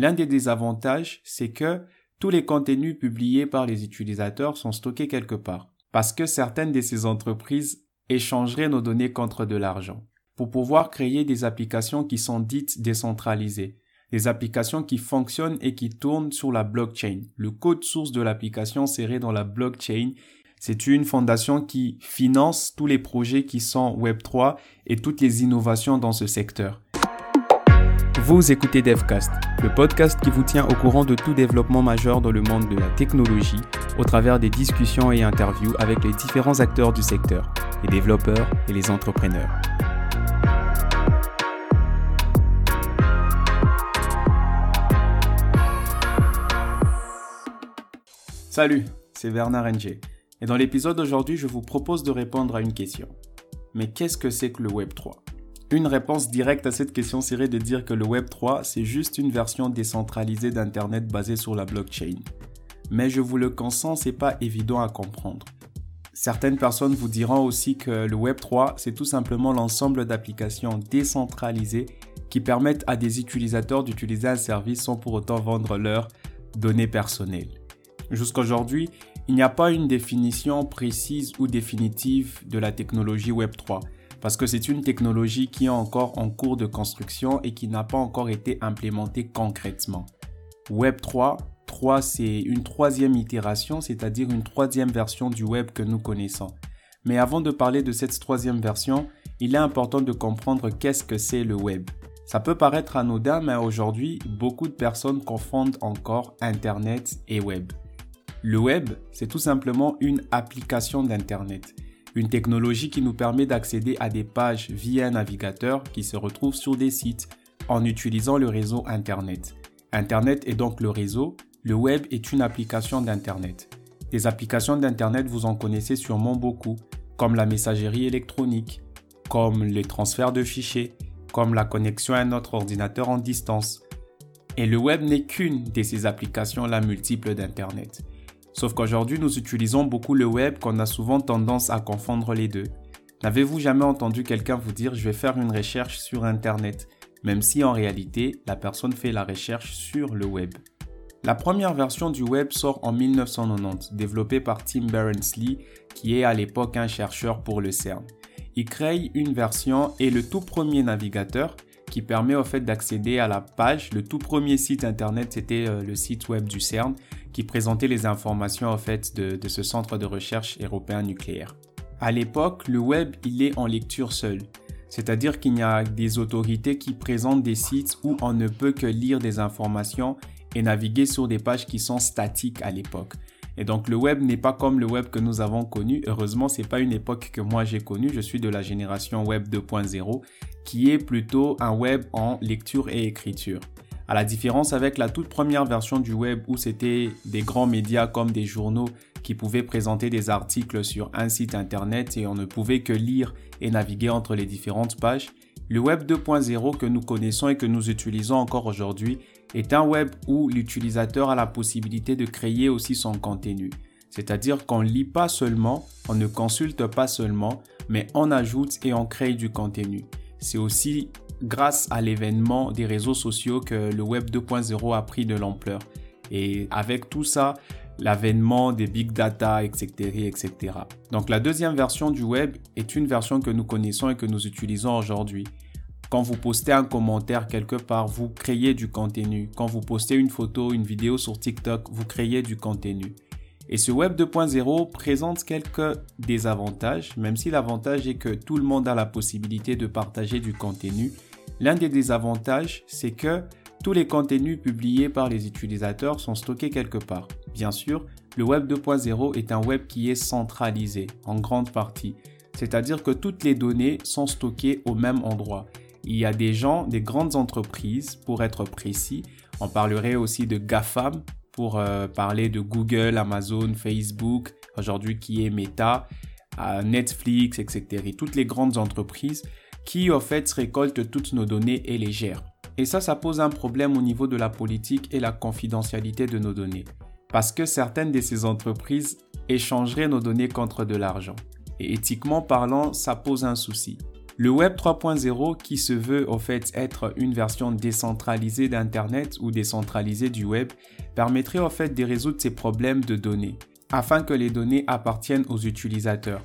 L'un des désavantages, c'est que tous les contenus publiés par les utilisateurs sont stockés quelque part, parce que certaines de ces entreprises échangeraient nos données contre de l'argent, pour pouvoir créer des applications qui sont dites décentralisées, des applications qui fonctionnent et qui tournent sur la blockchain. Le code source de l'application serait dans la blockchain. C'est une fondation qui finance tous les projets qui sont Web3 et toutes les innovations dans ce secteur. Vous écoutez DevCast, le podcast qui vous tient au courant de tout développement majeur dans le monde de la technologie au travers des discussions et interviews avec les différents acteurs du secteur, les développeurs et les entrepreneurs. Salut, c'est Bernard NG. Et dans l'épisode d'aujourd'hui, je vous propose de répondre à une question. Mais qu'est-ce que c'est que le Web 3 Une réponse directe à cette question serait de dire que le Web 3, c'est juste une version décentralisée d'Internet basée sur la blockchain. Mais je vous le consens, c'est pas évident à comprendre. Certaines personnes vous diront aussi que le Web 3, c'est tout simplement l'ensemble d'applications décentralisées qui permettent à des utilisateurs d'utiliser un service sans pour autant vendre leurs données personnelles. Jusqu'à aujourd'hui, il n'y a pas une définition précise ou définitive de la technologie Web3, parce que c'est une technologie qui est encore en cours de construction et qui n'a pas encore été implémentée concrètement. Web3, 3 c'est une troisième itération, c'est-à-dire une troisième version du web que nous connaissons. Mais avant de parler de cette troisième version, il est important de comprendre qu'est-ce que c'est le web. Ça peut paraître anodin, mais aujourd'hui, beaucoup de personnes confondent encore Internet et web. Le web, c'est tout simplement une application d'Internet, une technologie qui nous permet d'accéder à des pages via un navigateur qui se retrouve sur des sites en utilisant le réseau Internet. Internet est donc le réseau, le web est une application d'Internet. Des applications d'Internet, vous en connaissez sûrement beaucoup, comme la messagerie électronique, comme les transferts de fichiers, comme la connexion à notre ordinateur en distance. Et le web n'est qu'une de ces applications-là multiples d'Internet. Sauf qu'aujourd'hui, nous utilisons beaucoup le web qu'on a souvent tendance à confondre les deux. N'avez-vous jamais entendu quelqu'un vous dire je vais faire une recherche sur Internet, même si en réalité, la personne fait la recherche sur le web? La première version du web sort en 1990, développée par Tim Berners-Lee, qui est à l'époque un chercheur pour le CERN. Il crée une version et le tout premier navigateur qui permet au fait d'accéder à la page. Le tout premier site internet, c'était euh, le site web du CERN qui présentait les informations au fait de, ce centre de recherche européen nucléaire. À l'époque, le web, il est en lecture seule. C'est-à-dire qu'il y a des autorités qui présentent des sites où on ne peut que lire des informations et naviguer sur des pages qui sont statiques à l'époque. Et donc le web n'est pas comme le web que nous avons connu. Heureusement, c'est pas une époque que moi j'ai connue. Je suis de la génération web 2.0 qui est plutôt un web en lecture et écriture. À la différence avec la toute première version du web où c'était des grands médias comme des journaux qui pouvaient présenter des articles sur un site internet et on ne pouvait que lire et naviguer entre les différentes pages, le web 2.0 que nous connaissons et que nous utilisons encore aujourd'hui est un web où l'utilisateur a la possibilité de créer aussi son contenu. C'est-à-dire qu'on ne lit pas seulement, on ne consulte pas seulement, mais on ajoute et on crée du contenu. C'est aussi grâce à l'événement des réseaux sociaux que le Web 2.0 a pris de l'ampleur. Et avec tout ça, l'avènement des big data, etc., etc. Donc la deuxième version du web est une version que nous connaissons et que nous utilisons aujourd'hui. Quand vous postez un commentaire quelque part, vous créez du contenu. Quand vous postez une photo, une vidéo sur TikTok, vous créez du contenu. Et ce Web 2.0 présente quelques désavantages, même si l'avantage est que tout le monde a la possibilité de partager du contenu L'un des désavantages, c'est que tous les contenus publiés par les utilisateurs sont stockés quelque part. Bien sûr, le Web 2.0 est un web qui est centralisé en grande partie, c'est-à-dire que toutes les données sont stockées au même endroit. Il y a des gens, des grandes entreprises, pour être précis, on parlerait aussi de GAFAM pour euh, parler de Google, Amazon, Facebook, aujourd'hui qui est Meta, euh, Netflix, etc. toutes les grandes entreprises qui en fait récolte toutes nos données et les gère. Et ça, ça pose un problème au niveau de la politique et la confidentialité de nos données. Parce que certaines de ces entreprises échangeraient nos données contre de l'argent. Et éthiquement parlant, ça pose un souci. Le Web 3.0 qui se veut au fait être une version décentralisée d'Internet ou décentralisée du Web permettrait au fait de résoudre ces problèmes de données afin que les données appartiennent aux utilisateurs.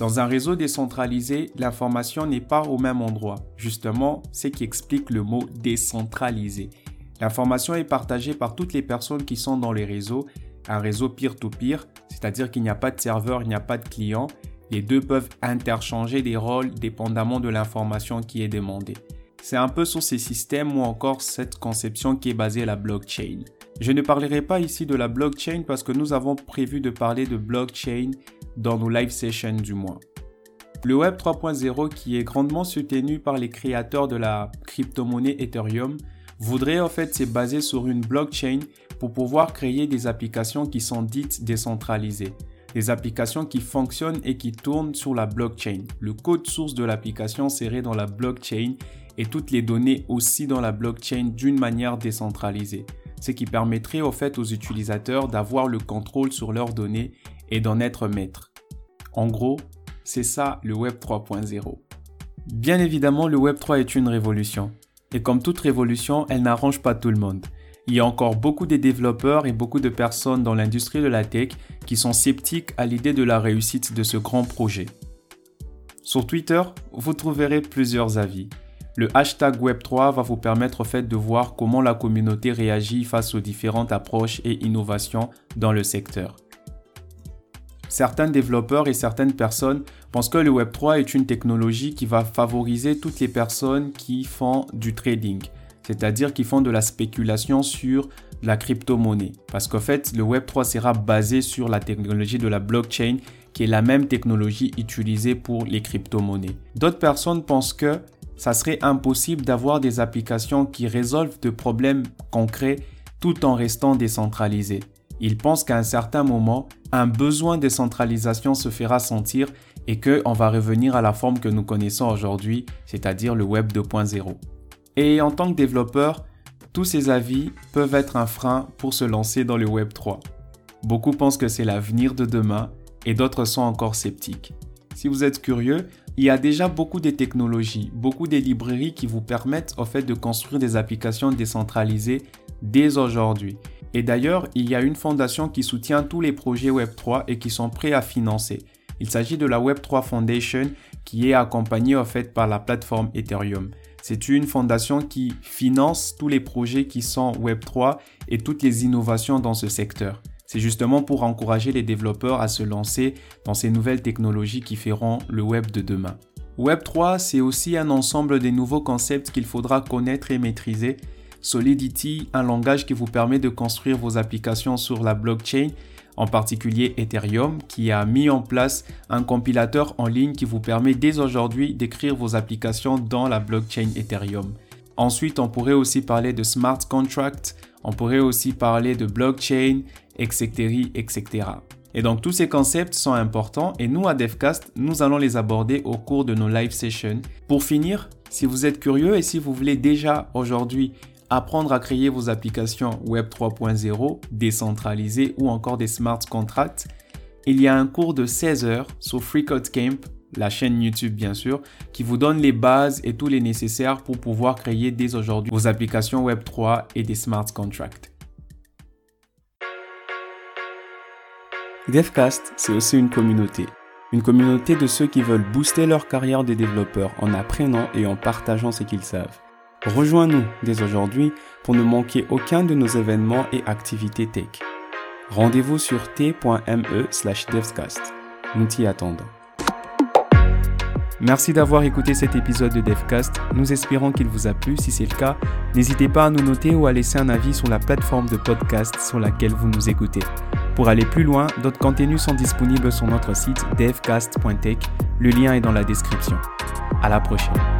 Dans un réseau décentralisé, l'information n'est pas au même endroit. Justement, c'est qui explique le mot décentralisé. L'information est partagée par toutes les personnes qui sont dans les réseaux, un réseau peer-to-peer, cest à dire qu'il n'y a pas de serveur, il n'y a pas de client, les deux peuvent interchanger des rôles dépendamment de l'information qui est demandée. C'est un peu sur ces systèmes ou encore cette conception qui est basée à la blockchain. Je ne parlerai pas ici de la blockchain parce que nous avons prévu de parler de blockchain dans nos live sessions du mois. Le Web 3.0 qui est grandement soutenu par les créateurs de la crypto-monnaie Ethereum voudrait en fait se baser sur une blockchain pour pouvoir créer des applications qui sont dites décentralisées des applications qui fonctionnent et qui tournent sur la blockchain. Le code source de l'application serait dans la blockchain et toutes les données aussi dans la blockchain d'une manière décentralisée, ce qui permettrait au fait aux utilisateurs d'avoir le contrôle sur leurs données et d'en être maître. En gros, c'est ça le Web 3.0. Bien évidemment, le Web 3 est une révolution. Et comme toute révolution, elle n'arrange pas tout le monde il y a encore beaucoup de développeurs et beaucoup de personnes dans l'industrie de la tech qui sont sceptiques à l'idée de la réussite de ce grand projet. Sur Twitter, vous trouverez plusieurs avis. Le hashtag Web3 va vous permettre fait de voir comment la communauté réagit face aux différentes approches et innovations dans le secteur. Certains développeurs et certaines personnes pensent que le Web3 est une technologie qui va favoriser toutes les personnes qui font du trading, c'est-à-dire qui font de la spéculation sur la crypto-monnaie. Parce qu'en fait, le Web3 sera basé sur la technologie de la blockchain, qui est la même technologie utilisée pour les crypto-monnaies. D'autres personnes pensent que ça serait impossible d'avoir des applications qui résolvent de problèmes concrets tout en restant décentralisées. Ils pensent qu'à un certain moment, un besoin de centralisation se fera sentir et qu'on va revenir à la forme que nous connaissons aujourd'hui, c'est-à-dire le Web 2.0. Et en tant que développeur, tous ces avis peuvent être un frein pour se lancer dans le Web 3. Beaucoup pensent que c'est l'avenir de demain et d'autres sont encore sceptiques. Si vous êtes curieux, il y a déjà beaucoup de technologies, beaucoup de librairies qui vous permettent au fait de construire des applications décentralisées dès aujourd'hui. Et d'ailleurs, il y a une fondation qui soutient tous les projets Web3 et qui sont prêts à financer. Il s'agit de la Web3 Foundation qui est accompagnée fait par la plateforme Ethereum. C'est une fondation qui finance tous les projets qui sont Web3 et toutes les innovations dans ce secteur. C'est justement pour encourager les développeurs à se lancer dans ces nouvelles technologies qui feront le web de demain. Web3, c'est aussi un ensemble des nouveaux concepts qu'il faudra connaître et maîtriser. Solidity, un langage qui vous permet de construire vos applications sur la blockchain en particulier Ethereum, qui a mis en place un compilateur en ligne qui vous permet dès aujourd'hui d'écrire vos applications dans la blockchain Ethereum. Ensuite, on pourrait aussi parler de smart contract, on pourrait aussi parler de blockchain, etc., etc. Et donc tous ces concepts sont importants et nous à DevCast, nous allons les aborder au cours de nos live sessions. Pour finir, si vous êtes curieux et si vous voulez déjà aujourd'hui apprendre à créer vos applications Web 3.0 décentralisées ou encore des smart contracts, il y a un cours de 16 heures sur FreeCodeCamp, la chaîne YouTube bien sûr, qui vous donne les bases et tous les nécessaires pour pouvoir créer dès aujourd'hui vos applications Web 3 et des smart contracts. DevCast, c'est aussi une communauté. Une communauté de ceux qui veulent booster leur carrière de développeurs en apprenant et en partageant ce qu'ils savent. Rejoins-nous dès aujourd'hui pour ne manquer aucun de nos événements et activités tech. Rendez-vous sur t.me slash devcast. Nous t'y attendons. Merci d'avoir écouté cet épisode de DevCast. Nous espérons qu'il vous a plu. Si c'est le cas, n'hésitez pas à nous noter ou à laisser un avis sur la plateforme de podcast sur laquelle vous nous écoutez. Pour aller plus loin, d'autres contenus sont disponibles sur notre site devcast.tech. Le lien est dans la description. À la prochaine.